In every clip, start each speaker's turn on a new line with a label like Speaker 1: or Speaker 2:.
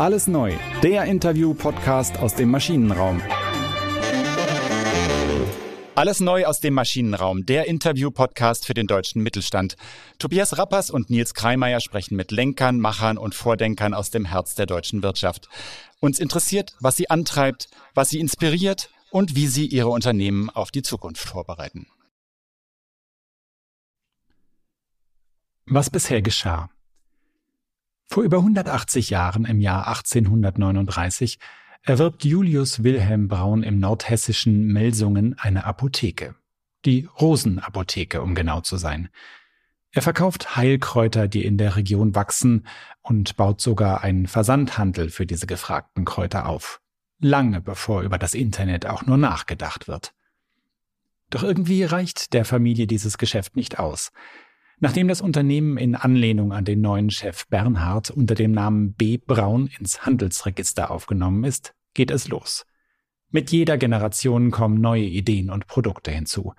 Speaker 1: Alles neu, der Interview-Podcast aus dem Maschinenraum. Alles neu aus dem Maschinenraum, der Interview-Podcast für den deutschen Mittelstand. Tobias Rappers und Nils Kreimeier sprechen mit Lenkern, Machern und Vordenkern aus dem Herz der deutschen Wirtschaft. Uns interessiert, was sie antreibt, was sie inspiriert und wie sie ihre Unternehmen auf die Zukunft vorbereiten. Was bisher geschah. Vor über 180 Jahren, im Jahr 1839, erwirbt Julius Wilhelm Braun im nordhessischen Melsungen eine Apotheke. Die Rosenapotheke, um genau zu sein. Er verkauft Heilkräuter, die in der Region wachsen, und baut sogar einen Versandhandel für diese gefragten Kräuter auf. Lange bevor über das Internet auch nur nachgedacht wird. Doch irgendwie reicht der Familie dieses Geschäft nicht aus. Nachdem das Unternehmen in Anlehnung an den neuen Chef Bernhard unter dem Namen B. Braun ins Handelsregister aufgenommen ist, geht es los. Mit jeder Generation kommen neue Ideen und Produkte hinzu.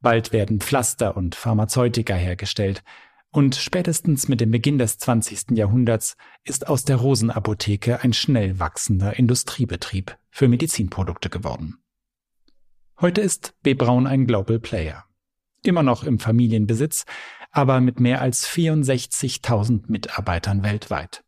Speaker 1: Bald werden Pflaster und Pharmazeutika hergestellt, und spätestens mit dem Beginn des 20. Jahrhunderts ist aus der Rosenapotheke ein schnell wachsender Industriebetrieb für Medizinprodukte geworden. Heute ist B. Braun ein Global Player. Immer noch im Familienbesitz, aber mit mehr als 64.000 Mitarbeitern weltweit.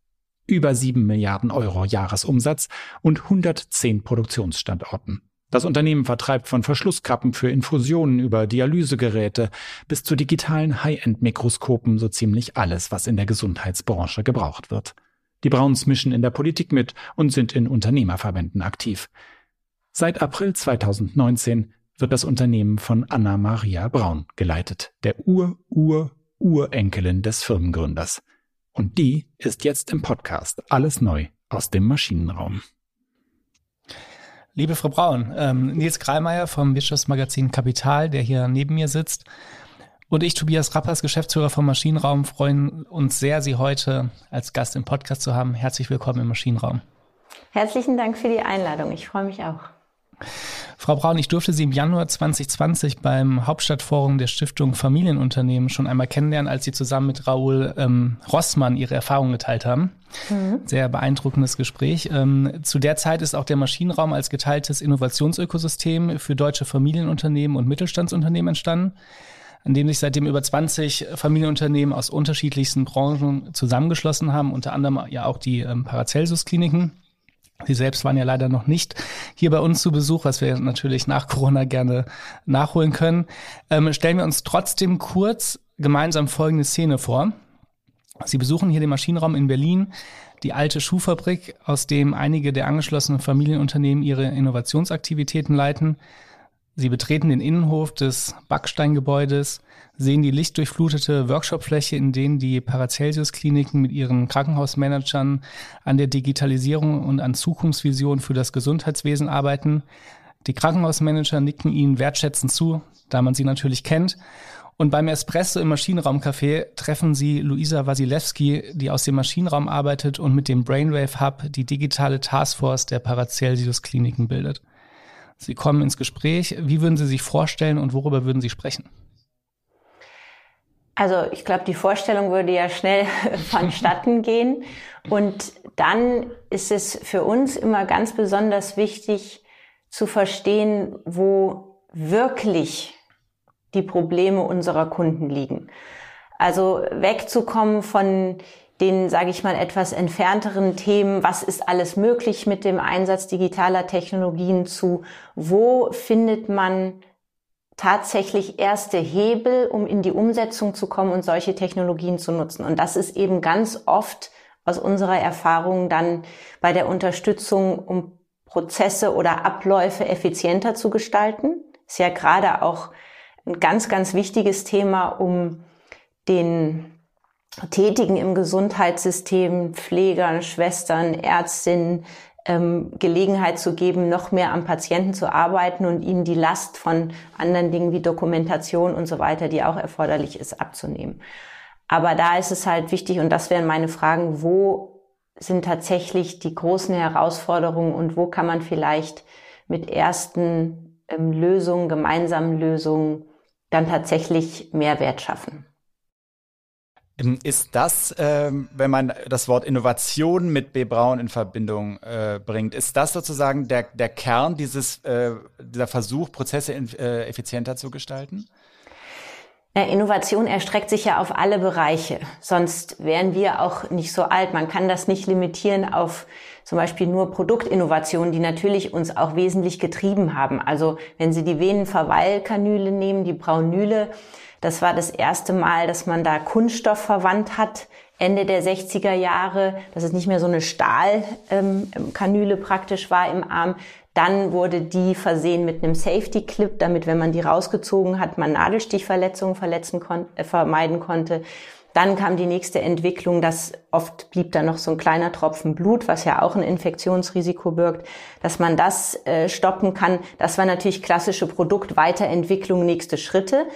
Speaker 1: Über 7 Milliarden Euro Jahresumsatz und 110 Produktionsstandorten. Das Unternehmen vertreibt von Verschlusskappen für Infusionen über Dialysegeräte bis zu digitalen High-End-Mikroskopen so ziemlich alles, was in der Gesundheitsbranche gebraucht wird. Die Brauns mischen in der Politik mit und sind in Unternehmerverbänden aktiv. Seit April 2019 wird das Unternehmen von Anna Maria Braun geleitet, der Ur-Ur-Urenkelin des Firmengründers. Und die ist jetzt im Podcast Alles neu aus dem Maschinenraum.
Speaker 2: Liebe Frau Braun, ähm, Nils Kreimeier vom Wirtschaftsmagazin Kapital, der hier neben mir sitzt, und ich, Tobias Rappers, Geschäftsführer vom Maschinenraum, freuen uns sehr, Sie heute als Gast im Podcast zu haben. Herzlich willkommen im Maschinenraum.
Speaker 3: Herzlichen Dank für die Einladung. Ich freue mich auch.
Speaker 2: Frau Braun, ich durfte Sie im Januar 2020 beim Hauptstadtforum der Stiftung Familienunternehmen schon einmal kennenlernen, als Sie zusammen mit Raoul ähm, Rossmann Ihre Erfahrungen geteilt haben. Mhm. Sehr beeindruckendes Gespräch. Ähm, zu der Zeit ist auch der Maschinenraum als geteiltes Innovationsökosystem für deutsche Familienunternehmen und Mittelstandsunternehmen entstanden an dem sich seitdem über 20 Familienunternehmen aus unterschiedlichsten Branchen zusammengeschlossen haben, unter anderem ja auch die ähm, Paracelsus-Kliniken. Sie selbst waren ja leider noch nicht hier bei uns zu Besuch, was wir natürlich nach Corona gerne nachholen können. Ähm, stellen wir uns trotzdem kurz gemeinsam folgende Szene vor. Sie besuchen hier den Maschinenraum in Berlin, die alte Schuhfabrik, aus dem einige der angeschlossenen Familienunternehmen ihre Innovationsaktivitäten leiten. Sie betreten den Innenhof des Backsteingebäudes, sehen die lichtdurchflutete Workshopfläche, in denen die Paracelsus-Kliniken mit ihren Krankenhausmanagern an der Digitalisierung und an Zukunftsvisionen für das Gesundheitswesen arbeiten. Die Krankenhausmanager nicken ihnen wertschätzend zu, da man sie natürlich kennt. Und beim Espresso im Maschinenraumcafé treffen sie Luisa Wasilewski, die aus dem Maschinenraum arbeitet und mit dem Brainwave Hub die digitale Taskforce der Paracelsus-Kliniken bildet. Sie kommen ins Gespräch. Wie würden Sie sich vorstellen und worüber würden Sie sprechen?
Speaker 3: Also ich glaube, die Vorstellung würde ja schnell vonstatten gehen. Und dann ist es für uns immer ganz besonders wichtig zu verstehen, wo wirklich die Probleme unserer Kunden liegen. Also wegzukommen von den, sage ich mal, etwas entfernteren Themen, was ist alles möglich mit dem Einsatz digitaler Technologien zu, wo findet man tatsächlich erste Hebel, um in die Umsetzung zu kommen und solche Technologien zu nutzen. Und das ist eben ganz oft aus unserer Erfahrung dann bei der Unterstützung, um Prozesse oder Abläufe effizienter zu gestalten. Ist ja gerade auch ein ganz, ganz wichtiges Thema, um den Tätigen im Gesundheitssystem, Pflegern, Schwestern, Ärztinnen, ähm, Gelegenheit zu geben, noch mehr am Patienten zu arbeiten und ihnen die Last von anderen Dingen wie Dokumentation und so weiter, die auch erforderlich ist, abzunehmen. Aber da ist es halt wichtig, und das wären meine Fragen, wo sind tatsächlich die großen Herausforderungen und wo kann man vielleicht mit ersten ähm, Lösungen, gemeinsamen Lösungen dann tatsächlich Mehrwert schaffen?
Speaker 1: Ähm, ist das, ähm, wenn man das Wort Innovation mit B. Braun in Verbindung äh, bringt, ist das sozusagen der, der Kern dieses, äh, dieser Versuch, Prozesse äh, effizienter zu gestalten?
Speaker 3: Innovation erstreckt sich ja auf alle Bereiche, sonst wären wir auch nicht so alt. Man kann das nicht limitieren auf zum Beispiel nur Produktinnovationen, die natürlich uns auch wesentlich getrieben haben. Also wenn Sie die Venenverweilkanüle nehmen, die Braunüle, das war das erste Mal, dass man da Kunststoff verwandt hat, Ende der 60er Jahre, dass es nicht mehr so eine Stahlkanüle ähm, praktisch war im Arm. Dann wurde die versehen mit einem Safety Clip, damit, wenn man die rausgezogen hat, man Nadelstichverletzungen verletzen kon äh, vermeiden konnte. Dann kam die nächste Entwicklung, dass oft blieb da noch so ein kleiner Tropfen Blut, was ja auch ein Infektionsrisiko birgt, dass man das äh, stoppen kann. Das war natürlich klassische Produktweiterentwicklung, nächste Schritte.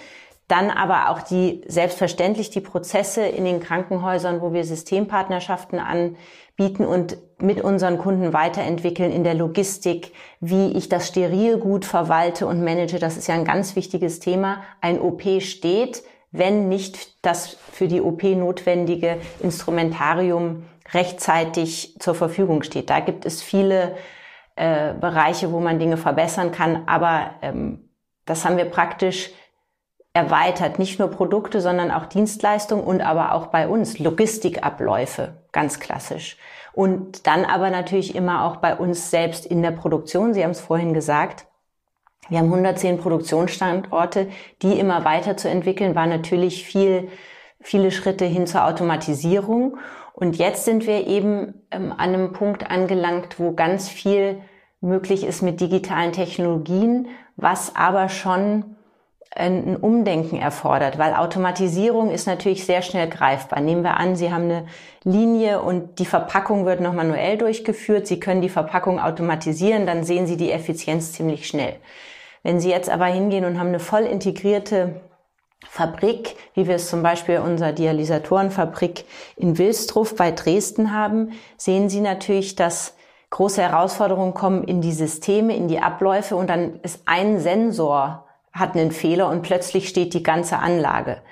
Speaker 3: Dann aber auch die, selbstverständlich die Prozesse in den Krankenhäusern, wo wir Systempartnerschaften anbieten und mit unseren Kunden weiterentwickeln in der Logistik, wie ich das steril gut verwalte und manage. Das ist ja ein ganz wichtiges Thema. Ein OP steht, wenn nicht das für die OP notwendige Instrumentarium rechtzeitig zur Verfügung steht. Da gibt es viele äh, Bereiche, wo man Dinge verbessern kann, aber ähm, das haben wir praktisch erweitert. Nicht nur Produkte, sondern auch Dienstleistungen und aber auch bei uns Logistikabläufe, ganz klassisch. Und dann aber natürlich immer auch bei uns selbst in der Produktion. Sie haben es vorhin gesagt. Wir haben 110 Produktionsstandorte, die immer weiterzuentwickeln, war natürlich viel, viele Schritte hin zur Automatisierung. Und jetzt sind wir eben ähm, an einem Punkt angelangt, wo ganz viel möglich ist mit digitalen Technologien, was aber schon ein Umdenken erfordert, weil Automatisierung ist natürlich sehr schnell greifbar. Nehmen wir an, Sie haben eine Linie und die Verpackung wird noch manuell durchgeführt. Sie können die Verpackung automatisieren, dann sehen Sie die Effizienz ziemlich schnell. Wenn Sie jetzt aber hingehen und haben eine voll integrierte Fabrik, wie wir es zum Beispiel unserer Dialysatorenfabrik in Wilstruf bei Dresden haben, sehen Sie natürlich, dass große Herausforderungen kommen in die Systeme, in die Abläufe und dann ist ein Sensor hat einen Fehler und plötzlich steht die ganze Anlage,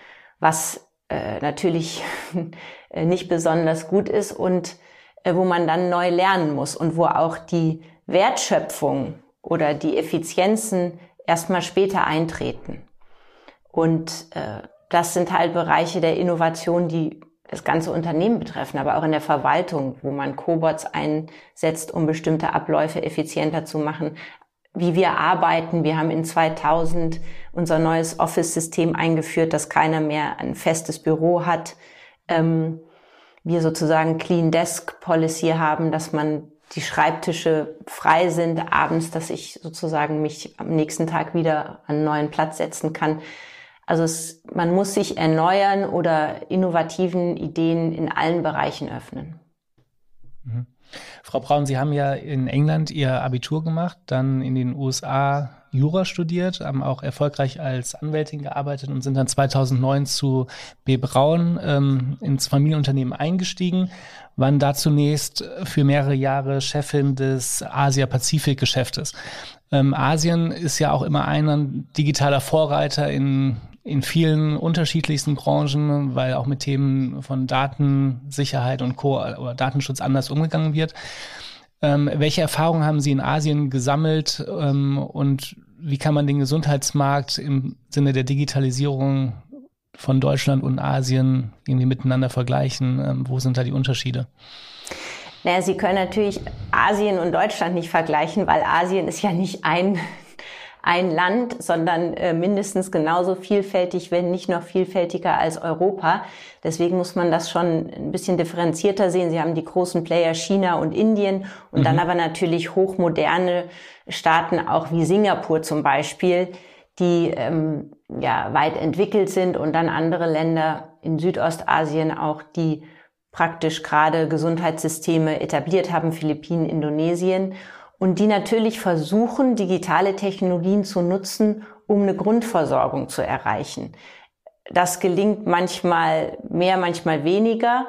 Speaker 3: was äh, natürlich nicht besonders gut ist und äh, wo man dann neu lernen muss und wo auch die Wertschöpfung oder die Effizienzen erstmal später eintreten. Und äh, das sind halt Bereiche der Innovation, die das ganze Unternehmen betreffen, aber auch in der Verwaltung, wo man Cobots einsetzt, um bestimmte Abläufe effizienter zu machen, wie wir arbeiten. Wir haben in 2000 unser neues Office-System eingeführt, dass keiner mehr ein festes Büro hat. Ähm, wir sozusagen Clean Desk Policy haben, dass man die Schreibtische frei sind abends, dass ich sozusagen mich am nächsten Tag wieder an einen neuen Platz setzen kann. Also es, man muss sich erneuern oder innovativen Ideen in allen Bereichen öffnen.
Speaker 2: Mhm. Frau Braun, Sie haben ja in England Ihr Abitur gemacht, dann in den USA Jura studiert, haben auch erfolgreich als Anwältin gearbeitet und sind dann 2009 zu B. Braun ähm, ins Familienunternehmen eingestiegen, waren da zunächst für mehrere Jahre Chefin des Asia-Pazifik-Geschäftes. Ähm, Asien ist ja auch immer ein digitaler Vorreiter in in vielen unterschiedlichsten Branchen, weil auch mit Themen von Datensicherheit und Co. oder Datenschutz anders umgegangen wird. Ähm, welche Erfahrungen haben Sie in Asien gesammelt ähm, und wie kann man den Gesundheitsmarkt im Sinne der Digitalisierung von Deutschland und Asien irgendwie miteinander vergleichen? Ähm, wo sind da die Unterschiede?
Speaker 3: Naja, Sie können natürlich Asien und Deutschland nicht vergleichen, weil Asien ist ja nicht ein ein Land, sondern äh, mindestens genauso vielfältig, wenn nicht noch vielfältiger als Europa. Deswegen muss man das schon ein bisschen differenzierter sehen. Sie haben die großen Player China und Indien und mhm. dann aber natürlich hochmoderne Staaten, auch wie Singapur zum Beispiel, die ähm, ja weit entwickelt sind und dann andere Länder in Südostasien auch, die praktisch gerade Gesundheitssysteme etabliert haben, Philippinen, Indonesien und die natürlich versuchen, digitale Technologien zu nutzen, um eine Grundversorgung zu erreichen. Das gelingt manchmal mehr, manchmal weniger.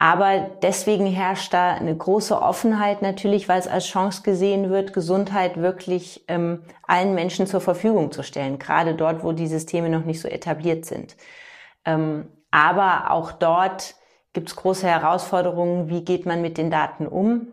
Speaker 3: Aber deswegen herrscht da eine große Offenheit natürlich, weil es als Chance gesehen wird, Gesundheit wirklich ähm, allen Menschen zur Verfügung zu stellen, gerade dort, wo die Systeme noch nicht so etabliert sind. Ähm, Aber auch dort gibt es große Herausforderungen. Wie geht man mit den Daten um?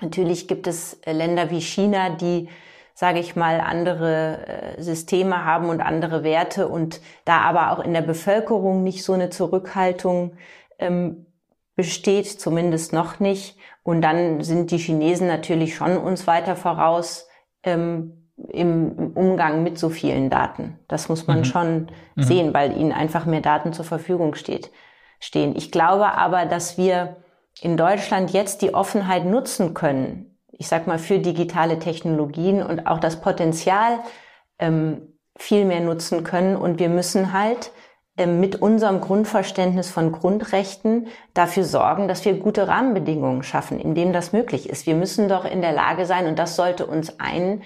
Speaker 3: Natürlich gibt es Länder wie China, die sage ich mal, andere äh, Systeme haben und andere Werte und da aber auch in der Bevölkerung nicht so eine Zurückhaltung ähm, besteht, zumindest noch nicht. Und dann sind die Chinesen natürlich schon uns weiter voraus ähm, im Umgang mit so vielen Daten. Das muss man mhm. schon mhm. sehen, weil ihnen einfach mehr Daten zur Verfügung steht, stehen. Ich glaube aber, dass wir in Deutschland jetzt die Offenheit nutzen können, ich sag mal, für digitale Technologien und auch das Potenzial ähm, viel mehr nutzen können. Und wir müssen halt ähm, mit unserem Grundverständnis von Grundrechten dafür sorgen, dass wir gute Rahmenbedingungen schaffen, in denen das möglich ist. Wir müssen doch in der Lage sein, und das sollte uns ein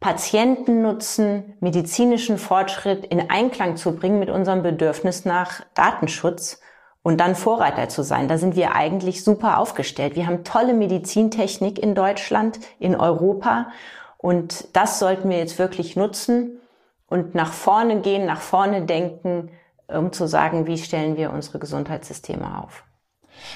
Speaker 3: Patientennutzen, medizinischen Fortschritt in Einklang zu bringen mit unserem Bedürfnis nach Datenschutz und dann Vorreiter zu sein. Da sind wir eigentlich super aufgestellt. Wir haben tolle Medizintechnik in Deutschland, in Europa und das sollten wir jetzt wirklich nutzen und nach vorne gehen, nach vorne denken, um zu sagen, wie stellen wir unsere Gesundheitssysteme auf.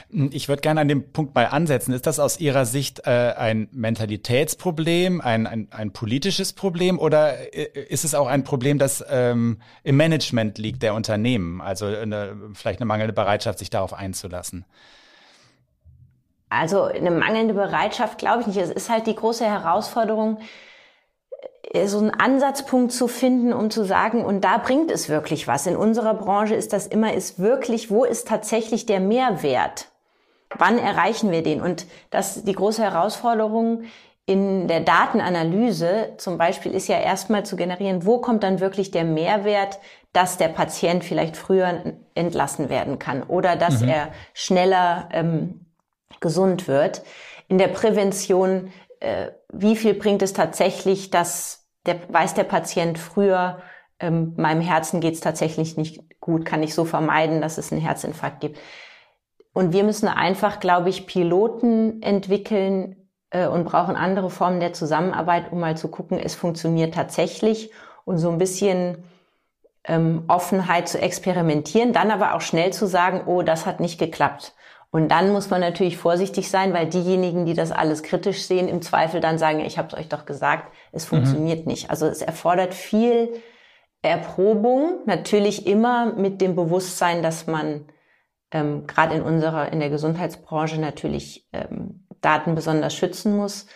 Speaker 1: Ich würde gerne an dem Punkt mal ansetzen. Ist das aus Ihrer Sicht äh, ein Mentalitätsproblem, ein, ein, ein politisches Problem oder äh, ist es auch ein Problem, das ähm, im Management liegt der Unternehmen? Also eine, vielleicht eine mangelnde Bereitschaft, sich darauf einzulassen?
Speaker 3: Also eine mangelnde Bereitschaft glaube ich nicht. Es ist halt die große Herausforderung, so einen Ansatzpunkt zu finden, um zu sagen, und da bringt es wirklich was. In unserer Branche ist das immer, ist wirklich, wo ist tatsächlich der Mehrwert? Wann erreichen wir den? Und das, die große Herausforderung in der Datenanalyse zum Beispiel ist ja erstmal zu generieren, wo kommt dann wirklich der Mehrwert, dass der Patient vielleicht früher entlassen werden kann oder dass mhm. er schneller ähm, gesund wird. In der Prävention, äh, wie viel bringt es tatsächlich, dass der, weiß der Patient früher, ähm, meinem Herzen geht's tatsächlich nicht gut, kann ich so vermeiden, dass es einen Herzinfarkt gibt. Und wir müssen einfach, glaube ich, Piloten entwickeln äh, und brauchen andere Formen der Zusammenarbeit, um mal zu gucken, es funktioniert tatsächlich und so ein bisschen ähm, Offenheit zu experimentieren, dann aber auch schnell zu sagen, oh, das hat nicht geklappt. Und dann muss man natürlich vorsichtig sein, weil diejenigen, die das alles kritisch sehen, im Zweifel dann sagen, ich habe es euch doch gesagt, es mhm. funktioniert mhm. nicht. Also es erfordert viel Erprobung, natürlich immer mit dem Bewusstsein, dass man ähm, gerade in unserer, in der Gesundheitsbranche natürlich ähm, Daten besonders schützen muss,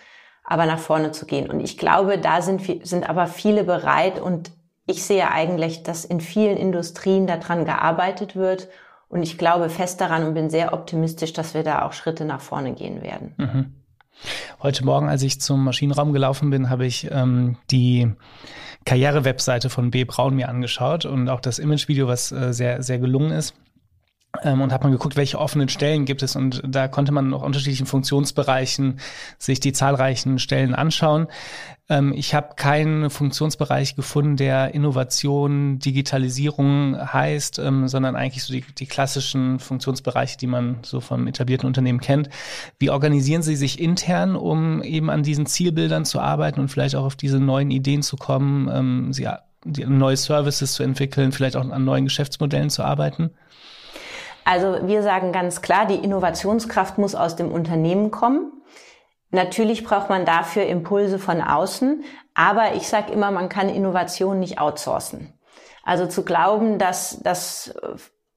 Speaker 3: aber nach vorne zu gehen. Und ich glaube, da sind, sind aber viele bereit und ich sehe eigentlich, dass in vielen Industrien daran gearbeitet wird und ich glaube fest daran und bin sehr optimistisch, dass wir da auch Schritte nach vorne gehen werden. Mhm.
Speaker 2: Heute Morgen, als ich zum Maschinenraum gelaufen bin, habe ich ähm, die Karriere-Webseite von B. Braun mir angeschaut und auch das Image-Video, was äh, sehr, sehr gelungen ist und hat man geguckt, welche offenen Stellen gibt es und da konnte man noch unterschiedlichen Funktionsbereichen sich die zahlreichen Stellen anschauen. Ähm, ich habe keinen Funktionsbereich gefunden, der Innovation, Digitalisierung heißt, ähm, sondern eigentlich so die, die klassischen Funktionsbereiche, die man so vom etablierten Unternehmen kennt. Wie organisieren Sie sich intern, um eben an diesen Zielbildern zu arbeiten und vielleicht auch auf diese neuen Ideen zu kommen, ähm, Sie, neue Services zu entwickeln, vielleicht auch an neuen Geschäftsmodellen zu arbeiten?
Speaker 3: Also wir sagen ganz klar, die Innovationskraft muss aus dem Unternehmen kommen. Natürlich braucht man dafür Impulse von außen, aber ich sage immer, man kann Innovation nicht outsourcen. Also zu glauben, dass, dass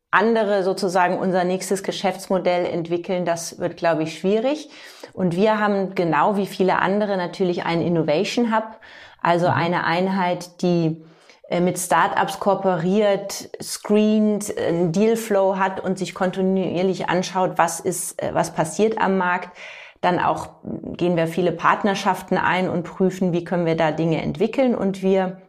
Speaker 3: andere sozusagen unser nächstes Geschäftsmodell entwickeln, das wird, glaube ich, schwierig. Und wir haben genau wie viele andere natürlich einen Innovation Hub, also mhm. eine Einheit, die mit Startups kooperiert, screent, einen Dealflow hat und sich kontinuierlich anschaut, was ist, äh, was passiert am Markt. Dann auch gehen wir viele Partnerschaften ein und prüfen, wie können wir da Dinge entwickeln und wir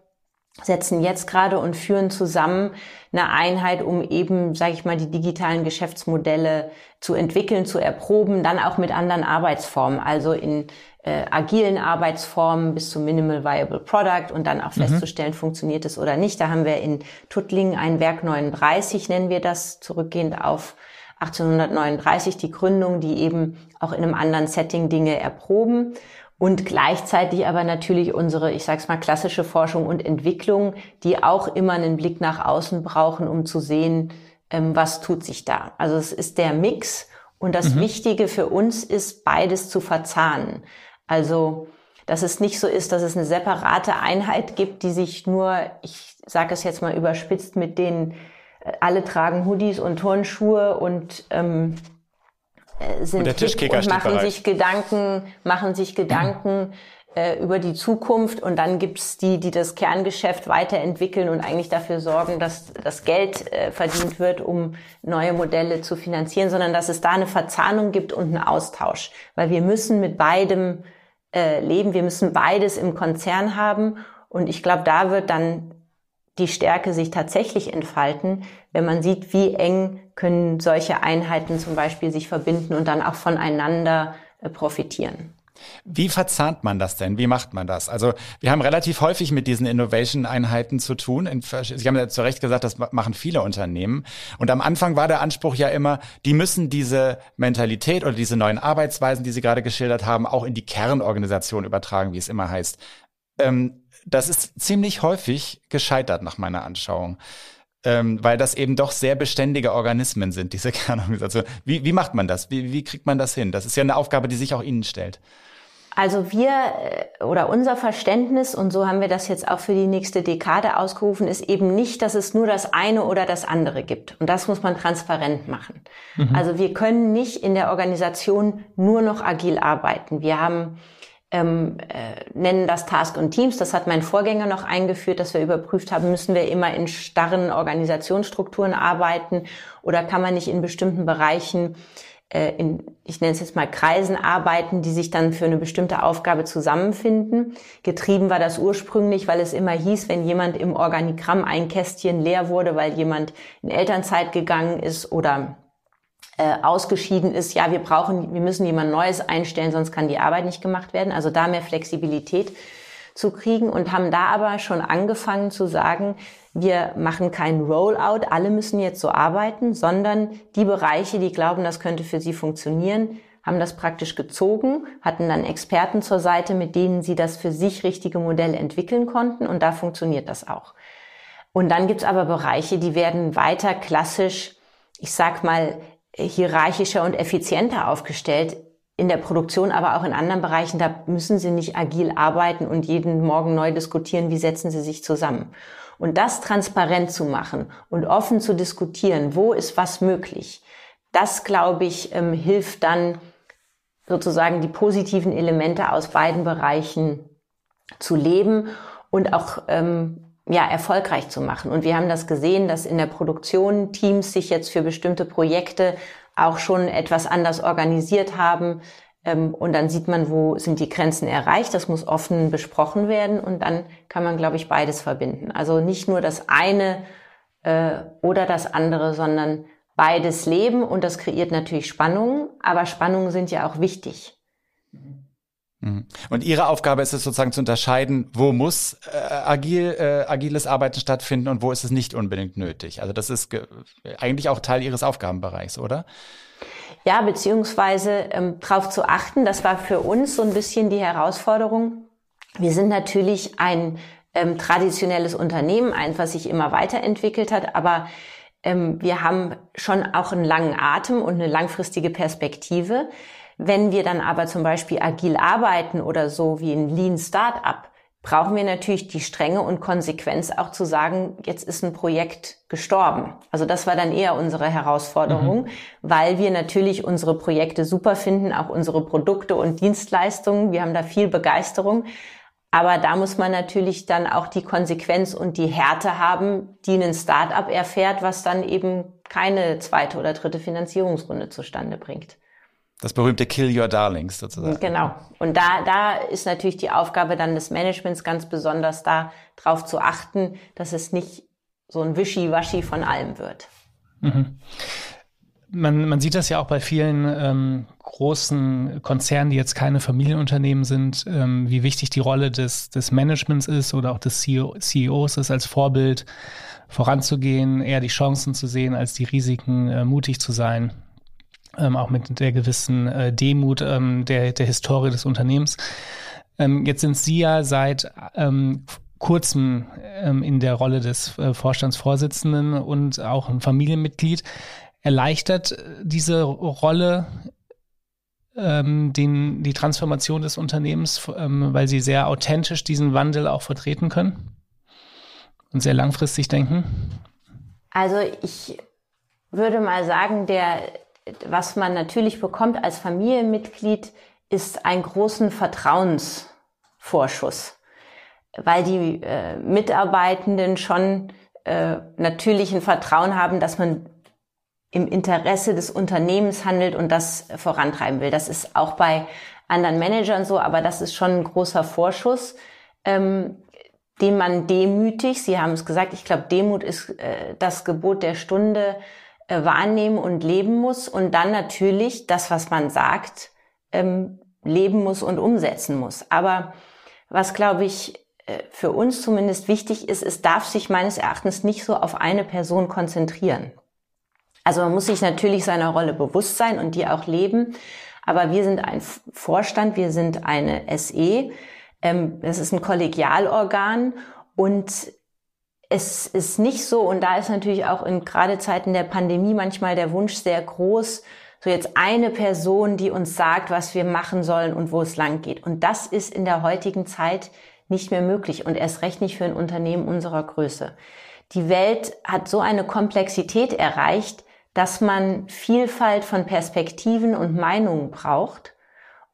Speaker 3: setzen jetzt gerade und führen zusammen eine Einheit, um eben, sage ich mal, die digitalen Geschäftsmodelle zu entwickeln, zu erproben, dann auch mit anderen Arbeitsformen, also in äh, agilen Arbeitsformen bis zum Minimal Viable Product und dann auch mhm. festzustellen, funktioniert es oder nicht. Da haben wir in Tuttlingen ein Werk 39, nennen wir das, zurückgehend auf 1839 die Gründung, die eben auch in einem anderen Setting Dinge erproben und gleichzeitig aber natürlich unsere, ich sag's mal, klassische Forschung und Entwicklung, die auch immer einen Blick nach außen brauchen, um zu sehen, ähm, was tut sich da. Also es ist der Mix und das mhm. Wichtige für uns ist, beides zu verzahnen. Also dass es nicht so ist, dass es eine separate Einheit gibt, die sich nur, ich sage es jetzt mal überspitzt, mit denen äh, alle tragen Hoodies und Turnschuhe und ähm, äh, sind
Speaker 1: und,
Speaker 3: und machen bereit. sich Gedanken, machen sich Gedanken äh, über die Zukunft und dann gibt's die, die das Kerngeschäft weiterentwickeln und eigentlich dafür sorgen, dass das Geld äh, verdient wird, um neue Modelle zu finanzieren, sondern dass es da eine Verzahnung gibt und einen Austausch. Weil wir müssen mit beidem äh, leben, wir müssen beides im Konzern haben und ich glaube, da wird dann die Stärke sich tatsächlich entfalten, wenn man sieht, wie eng können solche Einheiten zum Beispiel sich verbinden und dann auch voneinander äh, profitieren.
Speaker 1: Wie verzahnt man das denn? Wie macht man das? Also wir haben relativ häufig mit diesen Innovation-Einheiten zu tun. Sie haben ja zu Recht gesagt, das machen viele Unternehmen. Und am Anfang war der Anspruch ja immer, die müssen diese Mentalität oder diese neuen Arbeitsweisen, die Sie gerade geschildert haben, auch in die Kernorganisation übertragen, wie es immer heißt. Ähm, das ist ziemlich häufig gescheitert nach meiner Anschauung. Ähm, weil das eben doch sehr beständige Organismen sind, diese Kernorganisation. Wie, wie macht man das? Wie, wie kriegt man das hin? Das ist ja eine Aufgabe, die sich auch Ihnen stellt.
Speaker 3: Also wir äh, oder unser Verständnis, und so haben wir das jetzt auch für die nächste Dekade ausgerufen, ist eben nicht, dass es nur das eine oder das andere gibt. Und das muss man transparent machen. Mhm. Also wir können nicht in der Organisation nur noch agil arbeiten. Wir haben ähm, äh, nennen das Task und Teams. Das hat mein Vorgänger noch eingeführt, dass wir überprüft haben, müssen wir immer in starren Organisationsstrukturen arbeiten oder kann man nicht in bestimmten Bereichen äh, in, ich nenne es jetzt mal Kreisen arbeiten, die sich dann für eine bestimmte Aufgabe zusammenfinden. Getrieben war das ursprünglich, weil es immer hieß, wenn jemand im Organigramm ein Kästchen leer wurde, weil jemand in Elternzeit gegangen ist oder äh, ausgeschieden ist, ja, wir brauchen, wir müssen jemand Neues einstellen, sonst kann die Arbeit nicht gemacht werden. Also da mehr Flexibilität zu kriegen und haben da aber schon angefangen zu sagen, wir machen keinen Rollout, alle müssen jetzt so arbeiten, sondern die Bereiche, die glauben, das könnte für sie funktionieren, haben das praktisch gezogen, hatten dann Experten zur Seite, mit denen sie das für sich richtige Modell entwickeln konnten und da funktioniert das auch. Und dann gibt's aber Bereiche, die werden weiter klassisch, ich sag mal, hierarchischer und effizienter aufgestellt in der Produktion, aber auch in anderen Bereichen, da müssen sie nicht agil arbeiten und jeden Morgen neu diskutieren, wie setzen sie sich zusammen. Und das transparent zu machen und offen zu diskutieren, wo ist was möglich, das, glaube ich, ähm, hilft dann sozusagen die positiven Elemente aus beiden Bereichen zu leben und auch ähm, ja, erfolgreich zu machen. Und wir haben das gesehen, dass in der Produktion Teams sich jetzt für bestimmte Projekte auch schon etwas anders organisiert haben, ähm, und dann sieht man, wo sind die Grenzen erreicht. Das muss offen besprochen werden und dann kann man, glaube ich, beides verbinden. Also nicht nur das eine äh, oder das andere, sondern beides leben und das kreiert natürlich Spannungen, aber Spannungen sind ja auch wichtig.
Speaker 1: Mhm. Und Ihre Aufgabe ist es sozusagen zu unterscheiden, wo muss äh, agil, äh, agiles Arbeiten stattfinden und wo ist es nicht unbedingt nötig. Also das ist eigentlich auch Teil Ihres Aufgabenbereichs, oder?
Speaker 3: Ja, beziehungsweise ähm, darauf zu achten, das war für uns so ein bisschen die Herausforderung. Wir sind natürlich ein ähm, traditionelles Unternehmen, eins, was sich immer weiterentwickelt hat, aber ähm, wir haben schon auch einen langen Atem und eine langfristige Perspektive. Wenn wir dann aber zum Beispiel agil arbeiten oder so wie ein Lean Startup, brauchen wir natürlich die Strenge und Konsequenz auch zu sagen, jetzt ist ein Projekt gestorben. Also das war dann eher unsere Herausforderung, mhm. weil wir natürlich unsere Projekte super finden, auch unsere Produkte und Dienstleistungen. Wir haben da viel Begeisterung. Aber da muss man natürlich dann auch die Konsequenz und die Härte haben, die ein Startup erfährt, was dann eben keine zweite oder dritte Finanzierungsrunde zustande bringt.
Speaker 1: Das berühmte Kill Your Darlings sozusagen.
Speaker 3: Genau. Und da, da ist natürlich die Aufgabe dann des Managements ganz besonders da, drauf zu achten, dass es nicht so ein Wischiwaschi von allem wird. Mhm.
Speaker 2: Man, man sieht das ja auch bei vielen ähm, großen Konzernen, die jetzt keine Familienunternehmen sind, ähm, wie wichtig die Rolle des, des Managements ist oder auch des CEO, CEOs ist als Vorbild voranzugehen, eher die Chancen zu sehen als die Risiken, äh, mutig zu sein ähm, auch mit der gewissen äh, Demut ähm, der, der Historie des Unternehmens. Ähm, jetzt sind Sie ja seit ähm, kurzem ähm, in der Rolle des äh, Vorstandsvorsitzenden und auch ein Familienmitglied. Erleichtert diese Rolle ähm, den, die Transformation des Unternehmens, ähm, weil sie sehr authentisch diesen Wandel auch vertreten können und sehr langfristig denken?
Speaker 3: Also ich würde mal sagen, der, was man natürlich bekommt als Familienmitglied, ist einen großen Vertrauensvorschuss, weil die äh, Mitarbeitenden schon äh, natürlich ein Vertrauen haben, dass man im Interesse des Unternehmens handelt und das vorantreiben will. Das ist auch bei anderen Managern so, aber das ist schon ein großer Vorschuss, ähm, den man demütig, Sie haben es gesagt, ich glaube, Demut ist äh, das Gebot der Stunde, wahrnehmen und leben muss und dann natürlich das, was man sagt, ähm, leben muss und umsetzen muss. Aber was, glaube ich, äh, für uns zumindest wichtig ist, es darf sich meines Erachtens nicht so auf eine Person konzentrieren. Also man muss sich natürlich seiner Rolle bewusst sein und die auch leben. Aber wir sind ein Vorstand, wir sind eine SE. Ähm, das ist ein Kollegialorgan und es ist nicht so, und da ist natürlich auch in gerade Zeiten der Pandemie manchmal der Wunsch sehr groß, so jetzt eine Person, die uns sagt, was wir machen sollen und wo es lang geht. Und das ist in der heutigen Zeit nicht mehr möglich und erst recht nicht für ein Unternehmen unserer Größe. Die Welt hat so eine Komplexität erreicht, dass man Vielfalt von Perspektiven und Meinungen braucht.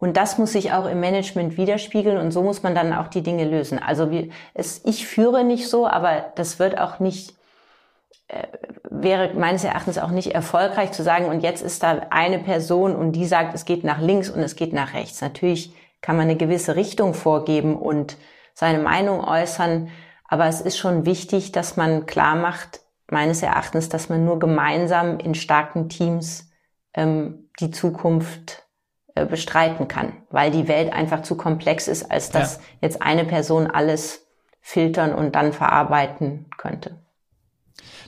Speaker 3: Und das muss sich auch im Management widerspiegeln und so muss man dann auch die Dinge lösen. Also wie, es, ich führe nicht so, aber das wird auch nicht, äh, wäre meines Erachtens auch nicht erfolgreich zu sagen, und jetzt ist da eine Person und die sagt, es geht nach links und es geht nach rechts. Natürlich kann man eine gewisse Richtung vorgeben und seine Meinung äußern, aber es ist schon wichtig, dass man klar macht, meines Erachtens, dass man nur gemeinsam in starken Teams ähm, die Zukunft bestreiten kann, weil die Welt einfach zu komplex ist, als dass ja. jetzt eine Person alles filtern und dann verarbeiten könnte.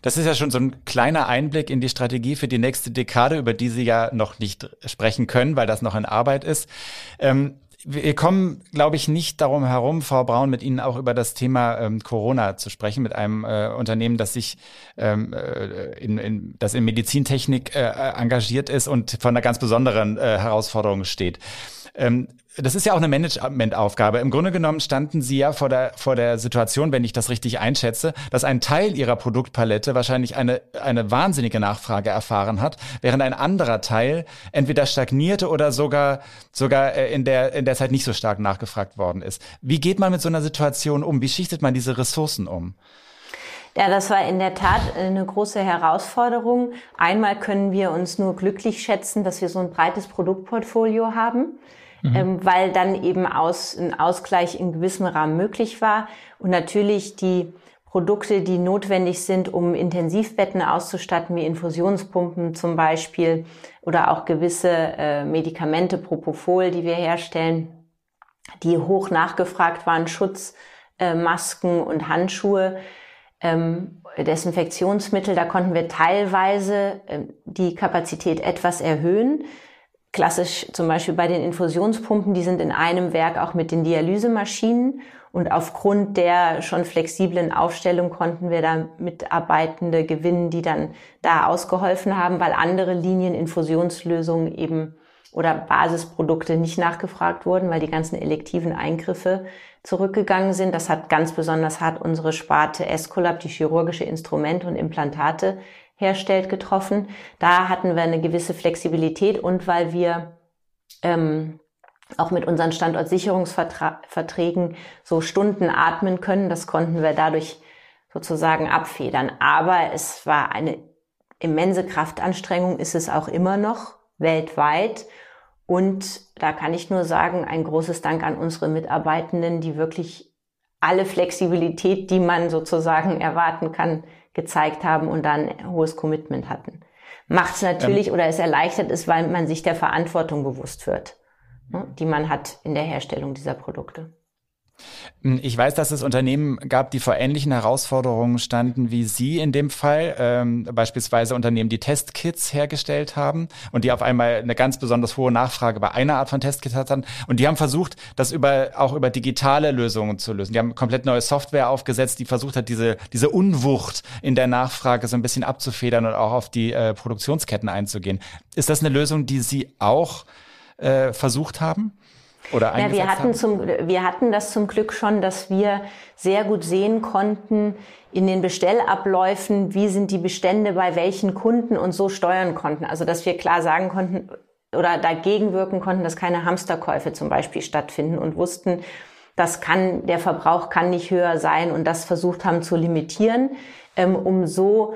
Speaker 1: Das ist ja schon so ein kleiner Einblick in die Strategie für die nächste Dekade, über die Sie ja noch nicht sprechen können, weil das noch in Arbeit ist. Ähm, wir kommen, glaube ich, nicht darum herum, Frau Braun, mit Ihnen auch über das Thema ähm, Corona zu sprechen, mit einem äh, Unternehmen, das sich ähm, äh, in, in, das in Medizintechnik äh, engagiert ist und vor einer ganz besonderen äh, Herausforderung steht. Ähm, das ist ja auch eine Managementaufgabe. Im Grunde genommen standen Sie ja vor der, vor der Situation, wenn ich das richtig einschätze, dass ein Teil Ihrer Produktpalette wahrscheinlich eine, eine wahnsinnige Nachfrage erfahren hat, während ein anderer Teil entweder stagnierte oder sogar, sogar äh, in der, in der Zeit nicht so stark nachgefragt worden ist. Wie geht man mit so einer Situation um? Wie schichtet man diese Ressourcen um?
Speaker 3: Ja, das war in der Tat eine große Herausforderung. Einmal können wir uns nur glücklich schätzen, dass wir so ein breites Produktportfolio haben mhm. ähm, weil dann eben aus, ein Ausgleich in gewissem Rahmen möglich war. Und natürlich die Produkte, die notwendig sind, um Intensivbetten auszustatten, wie Infusionspumpen zum Beispiel oder auch gewisse äh, Medikamente, Propofol, die wir herstellen, die hoch nachgefragt waren, Schutzmasken äh, und Handschuhe, ähm, Desinfektionsmittel, da konnten wir teilweise äh, die Kapazität etwas erhöhen. Klassisch zum Beispiel bei den Infusionspumpen, die sind in einem Werk auch mit den Dialysemaschinen. Und aufgrund der schon flexiblen Aufstellung konnten wir da Mitarbeitende gewinnen, die dann da ausgeholfen haben, weil andere Linien Infusionslösungen eben oder Basisprodukte nicht nachgefragt wurden, weil die ganzen elektiven Eingriffe zurückgegangen sind. Das hat ganz besonders hart unsere Sparte Escolab, die chirurgische Instrumente und Implantate herstellt, getroffen. Da hatten wir eine gewisse Flexibilität und weil wir ähm, auch mit unseren Standortsicherungsverträgen so Stunden atmen können, das konnten wir dadurch sozusagen abfedern. Aber es war eine immense Kraftanstrengung, ist es auch immer noch weltweit. Und da kann ich nur sagen, ein großes Dank an unsere Mitarbeitenden, die wirklich alle Flexibilität, die man sozusagen erwarten kann, gezeigt haben und dann hohes Commitment hatten. Macht es natürlich ähm, oder es erleichtert es, weil man sich der Verantwortung bewusst wird, ne, die man hat in der Herstellung dieser Produkte.
Speaker 1: Ich weiß, dass es Unternehmen gab, die vor ähnlichen Herausforderungen standen wie Sie in dem Fall. Ähm, beispielsweise Unternehmen, die Testkits hergestellt haben und die auf einmal eine ganz besonders hohe Nachfrage bei einer Art von Testkits hatten. Und die haben versucht, das über, auch über digitale Lösungen zu lösen. Die haben komplett neue Software aufgesetzt, die versucht hat, diese, diese Unwucht in der Nachfrage so ein bisschen abzufedern und auch auf die äh, Produktionsketten einzugehen. Ist das eine Lösung, die Sie auch äh, versucht haben? Oder
Speaker 3: ja, wir hatten haben? zum, wir hatten das zum Glück schon, dass wir sehr gut sehen konnten in den Bestellabläufen, wie sind die Bestände bei welchen Kunden und so steuern konnten. Also, dass wir klar sagen konnten oder dagegen wirken konnten, dass keine Hamsterkäufe zum Beispiel stattfinden und wussten, das kann, der Verbrauch kann nicht höher sein und das versucht haben zu limitieren, ähm, um so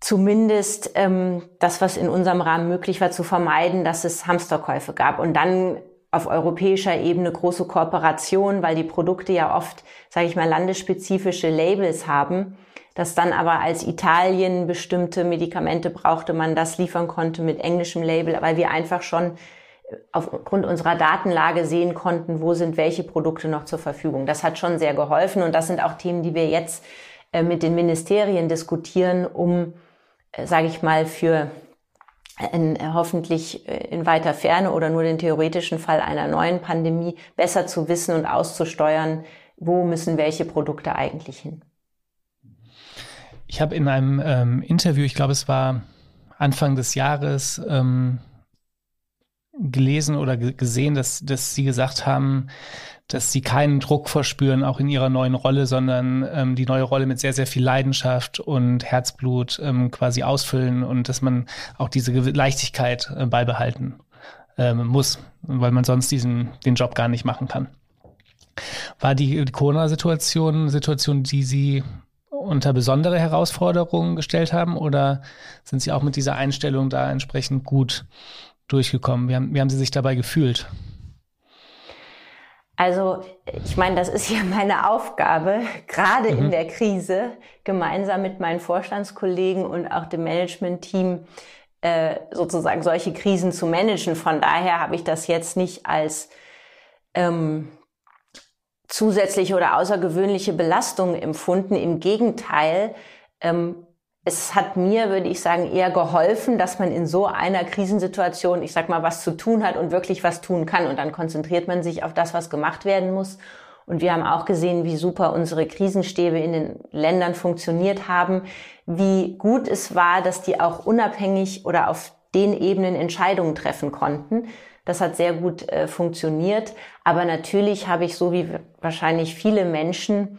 Speaker 3: zumindest ähm, das, was in unserem Rahmen möglich war, zu vermeiden, dass es Hamsterkäufe gab. Und dann auf europäischer Ebene große Kooperation, weil die Produkte ja oft, sage ich mal, landesspezifische Labels haben, dass dann aber als Italien bestimmte Medikamente brauchte, man das liefern konnte mit englischem Label, weil wir einfach schon aufgrund unserer Datenlage sehen konnten, wo sind welche Produkte noch zur Verfügung. Das hat schon sehr geholfen und das sind auch Themen, die wir jetzt äh, mit den Ministerien diskutieren, um, äh, sage ich mal, für in, äh, hoffentlich äh, in weiter Ferne oder nur den theoretischen Fall einer neuen Pandemie besser zu wissen und auszusteuern, wo müssen welche Produkte eigentlich hin.
Speaker 2: Ich habe in einem ähm, Interview, ich glaube es war Anfang des Jahres, ähm, gelesen oder gesehen, dass, dass Sie gesagt haben, dass sie keinen Druck verspüren, auch in ihrer neuen Rolle, sondern ähm, die neue Rolle mit sehr, sehr viel Leidenschaft und Herzblut ähm, quasi ausfüllen und dass man auch diese Leichtigkeit äh, beibehalten ähm, muss, weil man sonst diesen, den Job gar nicht machen kann. War die, Corona-Situation Situation, die Sie unter besondere Herausforderungen gestellt haben oder sind Sie auch mit dieser Einstellung da entsprechend gut durchgekommen? Wie haben, wie haben Sie sich dabei gefühlt?
Speaker 3: Also ich meine, das ist ja meine Aufgabe, gerade mhm. in der Krise, gemeinsam mit meinen Vorstandskollegen und auch dem Management-Team äh, sozusagen solche Krisen zu managen. Von daher habe ich das jetzt nicht als ähm, zusätzliche oder außergewöhnliche Belastung empfunden. Im Gegenteil, ähm, es hat mir, würde ich sagen, eher geholfen, dass man in so einer Krisensituation, ich sag mal, was zu tun hat und wirklich was tun kann. Und dann konzentriert man sich auf das, was gemacht werden muss. Und wir haben auch gesehen, wie super unsere Krisenstäbe in den Ländern funktioniert haben, wie gut es war, dass die auch unabhängig oder auf den Ebenen Entscheidungen treffen konnten. Das hat sehr gut äh, funktioniert. Aber natürlich habe ich, so wie wahrscheinlich viele Menschen,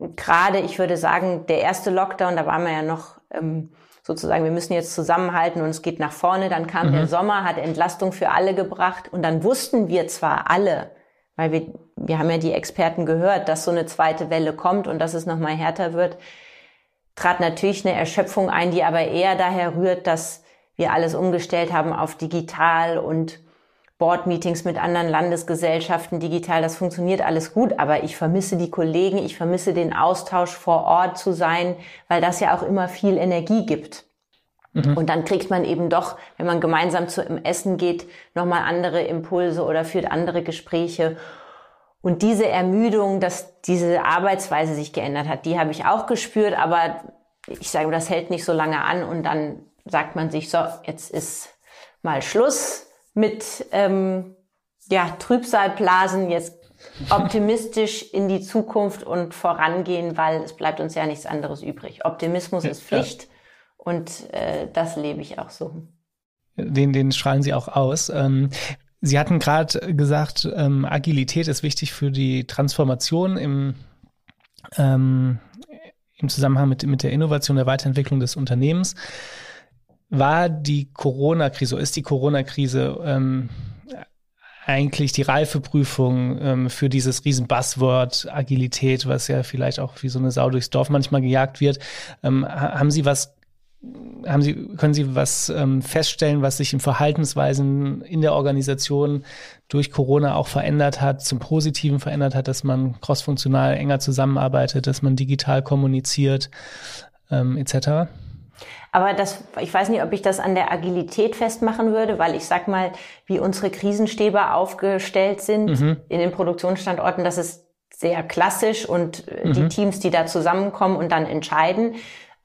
Speaker 3: gerade, ich würde sagen, der erste Lockdown, da waren wir ja noch ähm, sozusagen, wir müssen jetzt zusammenhalten und es geht nach vorne. Dann kam mhm. der Sommer, hat Entlastung für alle gebracht und dann wussten wir zwar alle, weil wir, wir haben ja die Experten gehört, dass so eine zweite Welle kommt und dass es nochmal härter wird, trat natürlich eine Erschöpfung ein, die aber eher daher rührt, dass wir alles umgestellt haben auf digital und Board-Meetings mit anderen Landesgesellschaften digital, das funktioniert alles gut, aber ich vermisse die Kollegen, ich vermisse den Austausch vor Ort zu sein, weil das ja auch immer viel Energie gibt. Mhm. Und dann kriegt man eben doch, wenn man gemeinsam zu im Essen geht, nochmal andere Impulse oder führt andere Gespräche. Und diese Ermüdung, dass diese Arbeitsweise sich geändert hat, die habe ich auch gespürt, aber ich sage, das hält nicht so lange an und dann sagt man sich so, jetzt ist mal Schluss mit ähm, ja, Trübsalblasen jetzt optimistisch in die Zukunft und vorangehen, weil es bleibt uns ja nichts anderes übrig. Optimismus ist Pflicht ja. und äh, das lebe ich auch so.
Speaker 2: Den, den strahlen Sie auch aus. Ähm, Sie hatten gerade gesagt, ähm, Agilität ist wichtig für die Transformation im, ähm, im Zusammenhang mit, mit der Innovation, der Weiterentwicklung des Unternehmens war die Corona-Krise, ist die Corona-Krise ähm, eigentlich die Reifeprüfung ähm, für dieses riesen Buzzword Agilität, was ja vielleicht auch wie so eine Sau durchs Dorf manchmal gejagt wird. Ähm, haben Sie was, haben Sie, können Sie was ähm, feststellen, was sich in Verhaltensweisen in der Organisation durch Corona auch verändert hat, zum Positiven verändert hat, dass man crossfunktional enger zusammenarbeitet, dass man digital kommuniziert, ähm, etc.?
Speaker 3: Aber das, ich weiß nicht, ob ich das an der Agilität festmachen würde, weil ich sag mal, wie unsere Krisenstäbe aufgestellt sind mhm. in den Produktionsstandorten, das ist sehr klassisch und äh, mhm. die Teams, die da zusammenkommen und dann entscheiden.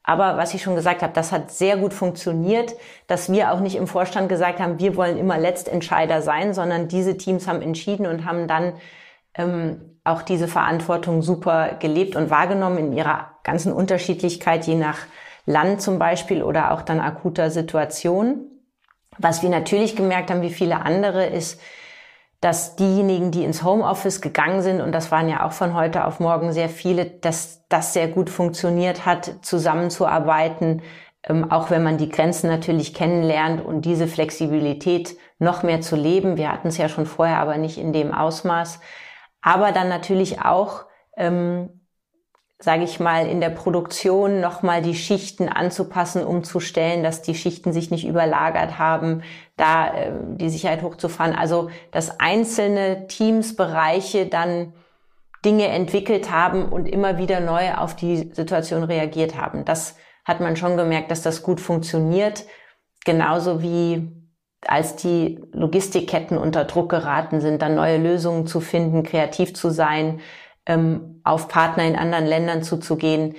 Speaker 3: Aber was ich schon gesagt habe, das hat sehr gut funktioniert, dass wir auch nicht im Vorstand gesagt haben, wir wollen immer Letztentscheider sein, sondern diese Teams haben entschieden und haben dann ähm, auch diese Verantwortung super gelebt und wahrgenommen in ihrer ganzen Unterschiedlichkeit, je nach Land zum Beispiel oder auch dann akuter Situation. Was wir natürlich gemerkt haben, wie viele andere, ist, dass diejenigen, die ins Homeoffice gegangen sind, und das waren ja auch von heute auf morgen sehr viele, dass das sehr gut funktioniert hat, zusammenzuarbeiten, ähm, auch wenn man die Grenzen natürlich kennenlernt und diese Flexibilität noch mehr zu leben. Wir hatten es ja schon vorher, aber nicht in dem Ausmaß. Aber dann natürlich auch ähm, sage ich mal, in der Produktion nochmal die Schichten anzupassen, umzustellen, dass die Schichten sich nicht überlagert haben, da äh, die Sicherheit hochzufahren. Also, dass einzelne Teams, Bereiche dann Dinge entwickelt haben und immer wieder neu auf die Situation reagiert haben. Das hat man schon gemerkt, dass das gut funktioniert. Genauso wie als die Logistikketten unter Druck geraten sind, dann neue Lösungen zu finden, kreativ zu sein, ähm, auf Partner in anderen Ländern zuzugehen,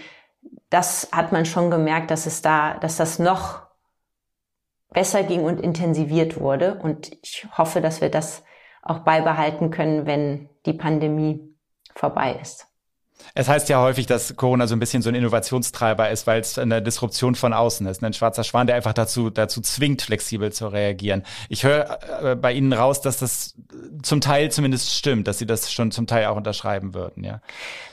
Speaker 3: das hat man schon gemerkt, dass es da, dass das noch besser ging und intensiviert wurde. Und ich hoffe, dass wir das auch beibehalten können, wenn die Pandemie vorbei ist.
Speaker 1: Es heißt ja häufig, dass Corona so ein bisschen so ein Innovationstreiber ist, weil es eine Disruption von außen ist. Ein schwarzer Schwan, der einfach dazu, dazu zwingt, flexibel zu reagieren. Ich höre äh, bei Ihnen raus, dass das zum Teil zumindest stimmt, dass Sie das schon zum Teil auch unterschreiben würden, ja.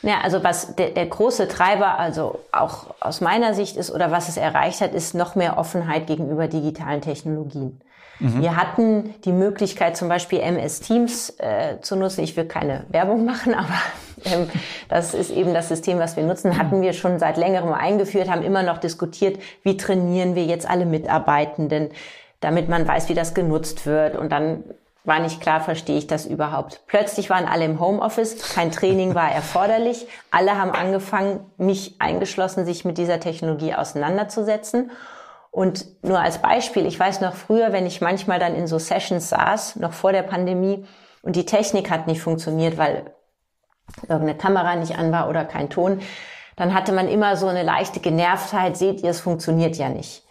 Speaker 3: Ja, also was der, der große Treiber, also auch aus meiner Sicht ist oder was es erreicht hat, ist noch mehr Offenheit gegenüber digitalen Technologien. Mhm. Wir hatten die Möglichkeit, zum Beispiel MS Teams äh, zu nutzen. Ich will keine Werbung machen, aber ähm, das ist eben das System, was wir nutzen. Hatten wir schon seit längerem eingeführt, haben immer noch diskutiert, wie trainieren wir jetzt alle Mitarbeitenden, damit man weiß, wie das genutzt wird. Und dann war nicht klar, verstehe ich das überhaupt. Plötzlich waren alle im Homeoffice, kein Training war erforderlich. Alle haben angefangen, mich eingeschlossen, sich mit dieser Technologie auseinanderzusetzen. Und nur als Beispiel, ich weiß noch früher, wenn ich manchmal dann in so Sessions saß, noch vor der Pandemie, und die Technik hat nicht funktioniert, weil irgendeine Kamera nicht an war oder kein Ton, dann hatte man immer so eine leichte Genervtheit, seht ihr, es funktioniert ja nicht.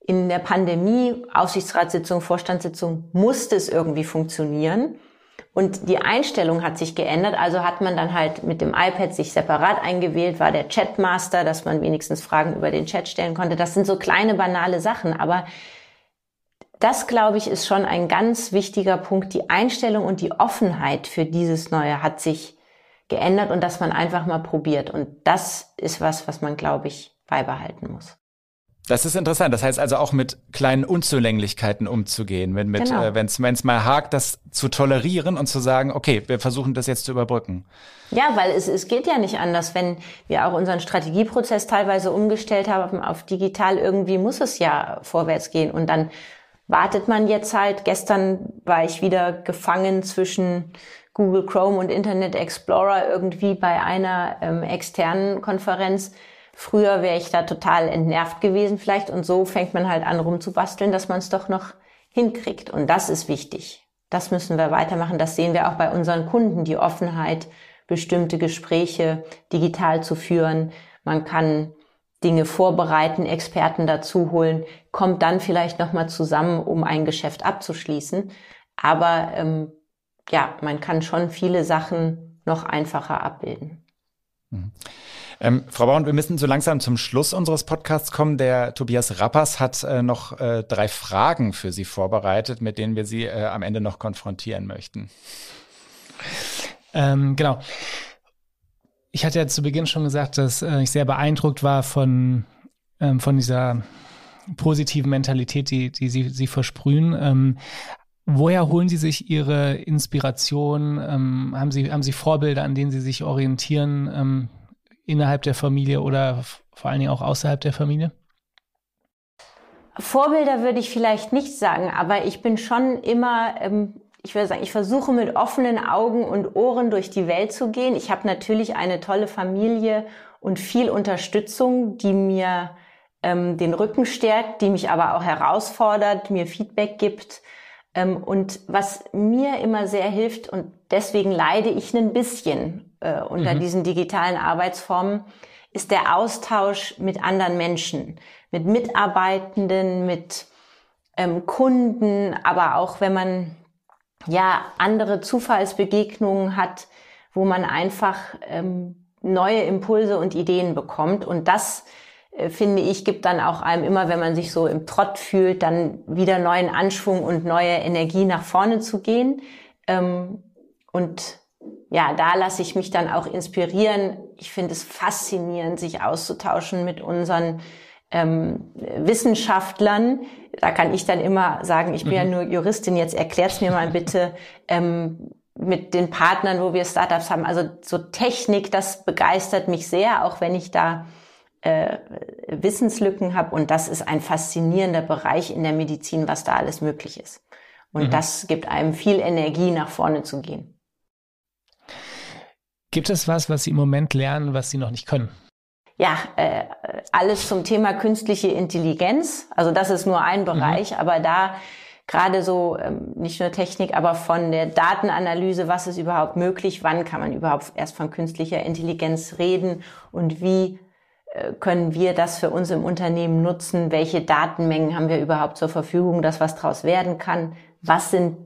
Speaker 3: In der Pandemie, Aufsichtsratssitzung, Vorstandssitzung, musste es irgendwie funktionieren. Und die Einstellung hat sich geändert, also hat man dann halt mit dem iPad sich separat eingewählt, war der Chatmaster, dass man wenigstens Fragen über den Chat stellen konnte. Das sind so kleine banale Sachen, aber das, glaube ich, ist schon ein ganz wichtiger Punkt. Die Einstellung und die Offenheit für dieses Neue hat sich geändert und dass man einfach mal probiert. Und das ist was, was man, glaube ich, beibehalten muss.
Speaker 1: Das ist interessant. Das heißt also auch mit kleinen Unzulänglichkeiten umzugehen, wenn mit, genau. äh, wenn es mal hakt, das zu tolerieren und zu sagen, okay, wir versuchen das jetzt zu überbrücken.
Speaker 3: Ja, weil es, es geht ja nicht anders, wenn wir auch unseren Strategieprozess teilweise umgestellt haben auf digital. Irgendwie muss es ja vorwärts gehen und dann wartet man jetzt halt. Gestern war ich wieder gefangen zwischen Google Chrome und Internet Explorer irgendwie bei einer ähm, externen Konferenz Früher wäre ich da total entnervt gewesen vielleicht und so fängt man halt an rumzubasteln, dass man es doch noch hinkriegt. Und das ist wichtig. Das müssen wir weitermachen. Das sehen wir auch bei unseren Kunden, die Offenheit, bestimmte Gespräche digital zu führen. Man kann Dinge vorbereiten, Experten dazu holen, kommt dann vielleicht nochmal zusammen, um ein Geschäft abzuschließen. Aber ähm, ja, man kann schon viele Sachen noch einfacher abbilden.
Speaker 1: Mhm. Ähm, Frau Braun, wir müssen so langsam zum Schluss unseres Podcasts kommen. Der Tobias Rappers hat äh, noch äh, drei Fragen für Sie vorbereitet, mit denen wir Sie äh, am Ende noch konfrontieren möchten.
Speaker 2: Ähm, genau. Ich hatte ja zu Beginn schon gesagt, dass äh, ich sehr beeindruckt war von, ähm, von dieser positiven Mentalität, die, die Sie, Sie versprühen. Woher holen Sie sich Ihre Inspiration? Ähm, haben, Sie, haben Sie Vorbilder, an denen Sie sich orientieren? Ähm, innerhalb der Familie oder vor allen Dingen auch außerhalb der Familie?
Speaker 3: Vorbilder würde ich vielleicht nicht sagen, aber ich bin schon immer, ähm, ich würde sagen, ich versuche mit offenen Augen und Ohren durch die Welt zu gehen. Ich habe natürlich eine tolle Familie und viel Unterstützung, die mir ähm, den Rücken stärkt, die mich aber auch herausfordert, mir Feedback gibt. Ähm, und was mir immer sehr hilft, und deswegen leide ich ein bisschen äh, unter mhm. diesen digitalen Arbeitsformen, ist der Austausch mit anderen Menschen, mit Mitarbeitenden, mit ähm, Kunden, aber auch wenn man ja andere Zufallsbegegnungen hat, wo man einfach ähm, neue Impulse und Ideen bekommt. Und das, finde ich, gibt dann auch einem immer, wenn man sich so im Trott fühlt, dann wieder neuen Anschwung und neue Energie nach vorne zu gehen. Ähm, und ja, da lasse ich mich dann auch inspirieren. Ich finde es faszinierend, sich auszutauschen mit unseren ähm, Wissenschaftlern. Da kann ich dann immer sagen, ich bin mhm. ja nur Juristin, jetzt erklärt's mir mal bitte ähm, mit den Partnern, wo wir Startups haben. Also so Technik, das begeistert mich sehr, auch wenn ich da äh, Wissenslücken habe. Und das ist ein faszinierender Bereich in der Medizin, was da alles möglich ist. Und mhm. das gibt einem viel Energie, nach vorne zu gehen.
Speaker 2: Gibt es was, was Sie im Moment lernen, was Sie noch nicht können?
Speaker 3: Ja, äh, alles zum Thema künstliche Intelligenz. Also das ist nur ein mhm. Bereich, mhm. aber da gerade so ähm, nicht nur Technik, aber von der Datenanalyse, was ist überhaupt möglich, wann kann man überhaupt erst von künstlicher Intelligenz reden und wie können wir das für uns im Unternehmen nutzen, welche Datenmengen haben wir überhaupt zur Verfügung, dass was draus werden kann, was sind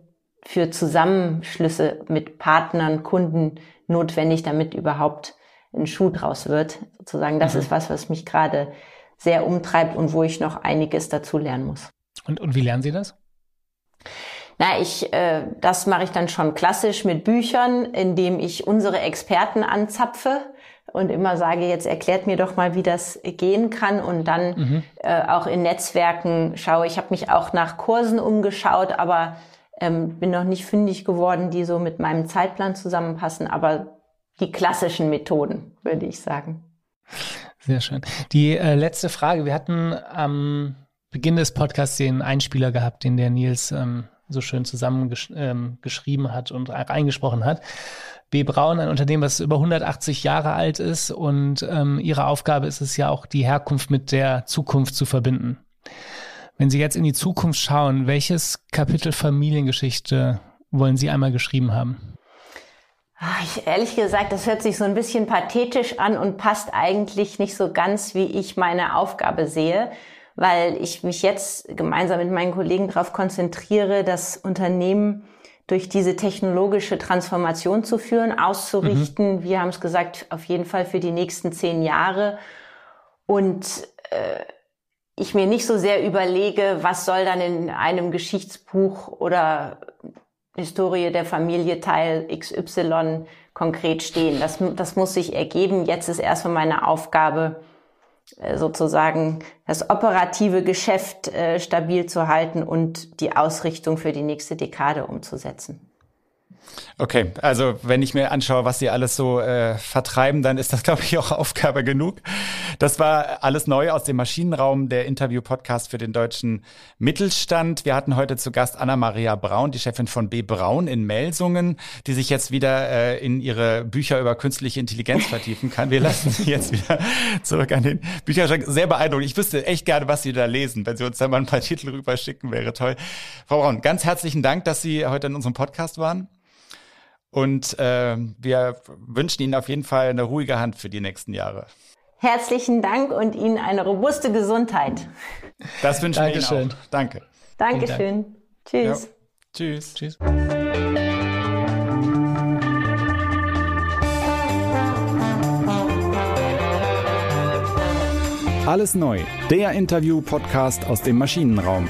Speaker 3: für Zusammenschlüsse mit Partnern, Kunden notwendig, damit überhaupt ein Schuh draus wird. Sozusagen, das mhm. ist was, was mich gerade sehr umtreibt und wo ich noch einiges dazu lernen muss.
Speaker 2: Und, und wie lernen Sie das?
Speaker 3: Na, ich, äh, das mache ich dann schon klassisch mit Büchern, indem ich unsere Experten anzapfe und immer sage, jetzt erklärt mir doch mal, wie das gehen kann und dann mhm. äh, auch in Netzwerken schaue. Ich habe mich auch nach Kursen umgeschaut, aber ähm, bin noch nicht fündig geworden, die so mit meinem Zeitplan zusammenpassen, aber die klassischen Methoden, würde ich sagen.
Speaker 2: Sehr schön. Die äh, letzte Frage. Wir hatten am Beginn des Podcasts den Einspieler gehabt, den der Nils ähm, so schön zusammengeschrieben ähm, hat und eingesprochen hat. B. Braun, ein Unternehmen, das über 180 Jahre alt ist und ähm, ihre Aufgabe ist es ja auch, die Herkunft mit der Zukunft zu verbinden. Wenn Sie jetzt in die Zukunft schauen, welches Kapitel Familiengeschichte wollen Sie einmal geschrieben haben?
Speaker 3: Ah, ich, ehrlich gesagt, das hört sich so ein bisschen pathetisch an und passt eigentlich nicht so ganz, wie ich meine Aufgabe sehe, weil ich mich jetzt gemeinsam mit meinen Kollegen darauf konzentriere, das Unternehmen durch diese technologische Transformation zu führen, auszurichten. Mhm. Wir haben es gesagt, auf jeden Fall für die nächsten zehn Jahre. Und äh, ich mir nicht so sehr überlege, was soll dann in einem Geschichtsbuch oder Historie der Familie Teil XY konkret stehen. Das, das muss sich ergeben. Jetzt ist erstmal meine Aufgabe, sozusagen das operative Geschäft äh, stabil zu halten und die Ausrichtung für die nächste Dekade umzusetzen.
Speaker 1: Okay, also wenn ich mir anschaue, was sie alles so äh, vertreiben, dann ist das, glaube ich, auch Aufgabe genug. Das war alles neu aus dem Maschinenraum, der Interview-Podcast für den deutschen Mittelstand. Wir hatten heute zu Gast Anna-Maria Braun, die Chefin von B. Braun in Melsungen, die sich jetzt wieder äh, in ihre Bücher über künstliche Intelligenz vertiefen kann. Wir lassen sie jetzt wieder zurück an den Bücherschrank. Sehr beeindruckend. Ich wüsste echt gerne, was Sie da lesen. Wenn Sie uns da mal ein paar Titel rüberschicken, wäre toll. Frau Braun, ganz herzlichen Dank, dass Sie heute in unserem Podcast waren. Und äh, wir wünschen Ihnen auf jeden Fall eine ruhige Hand für die nächsten Jahre.
Speaker 3: Herzlichen Dank und Ihnen eine robuste Gesundheit.
Speaker 1: Das wünschen wir Ihnen auch. Danke.
Speaker 3: Dankeschön. Dank. Tschüss. Ja.
Speaker 1: Tschüss. Tschüss. Alles neu, der Interview-Podcast aus dem Maschinenraum.